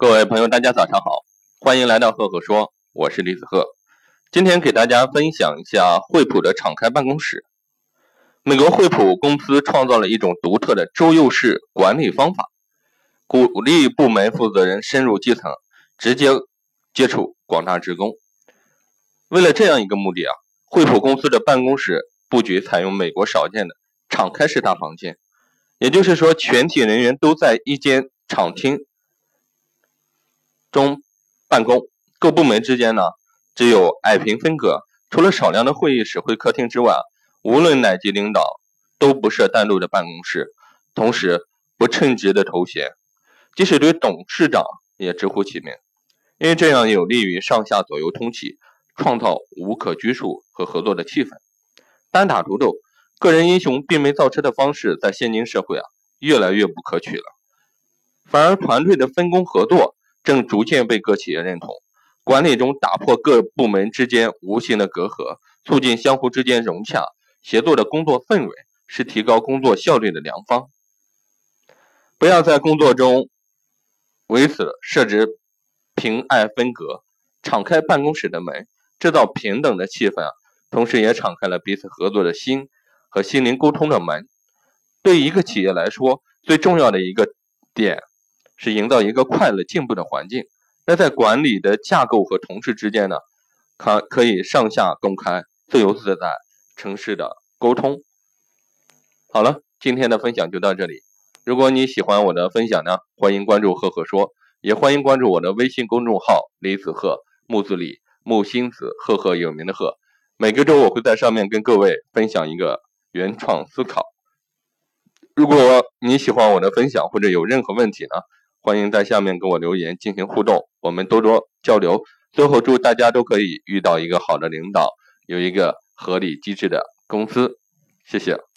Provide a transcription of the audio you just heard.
各位朋友，大家早上好，欢迎来到赫赫说，我是李子赫。今天给大家分享一下惠普的敞开办公室。美国惠普公司创造了一种独特的周右式管理方法，鼓励部门负责人深入基层，直接接触广大职工。为了这样一个目的啊，惠普公司的办公室布局采用美国少见的敞开式大房间，也就是说，全体人员都在一间敞厅。中办公，各部门之间呢只有矮平分隔，除了少量的会议室、会客厅之外，无论哪级领导都不设单独的办公室，同时不称职的头衔，即使对董事长也直呼其名，因为这样有利于上下左右通气，创造无可拘束和合作的气氛。单打独斗、个人英雄并没造车的方式，在现今社会啊越来越不可取了，反而团队的分工合作。正逐渐被各企业认同，管理中打破各部门之间无形的隔阂，促进相互之间融洽协作的工作氛围，是提高工作效率的良方。不要在工作中为此设置平爱分隔，敞开办公室的门，制造平等的气氛，同时也敞开了彼此合作的心和心灵沟通的门。对一个企业来说，最重要的一个点。是营造一个快乐进步的环境。那在管理的架构和同事之间呢，可可以上下公开、自由自在、诚实的沟通。好了，今天的分享就到这里。如果你喜欢我的分享呢，欢迎关注赫赫说，也欢迎关注我的微信公众号李子赫木子李木星子赫赫有名的赫。每个周我会在上面跟各位分享一个原创思考。如果你喜欢我的分享或者有任何问题呢？欢迎在下面给我留言进行互动，我们多多交流。最后祝大家都可以遇到一个好的领导，有一个合理机制的公司。谢谢。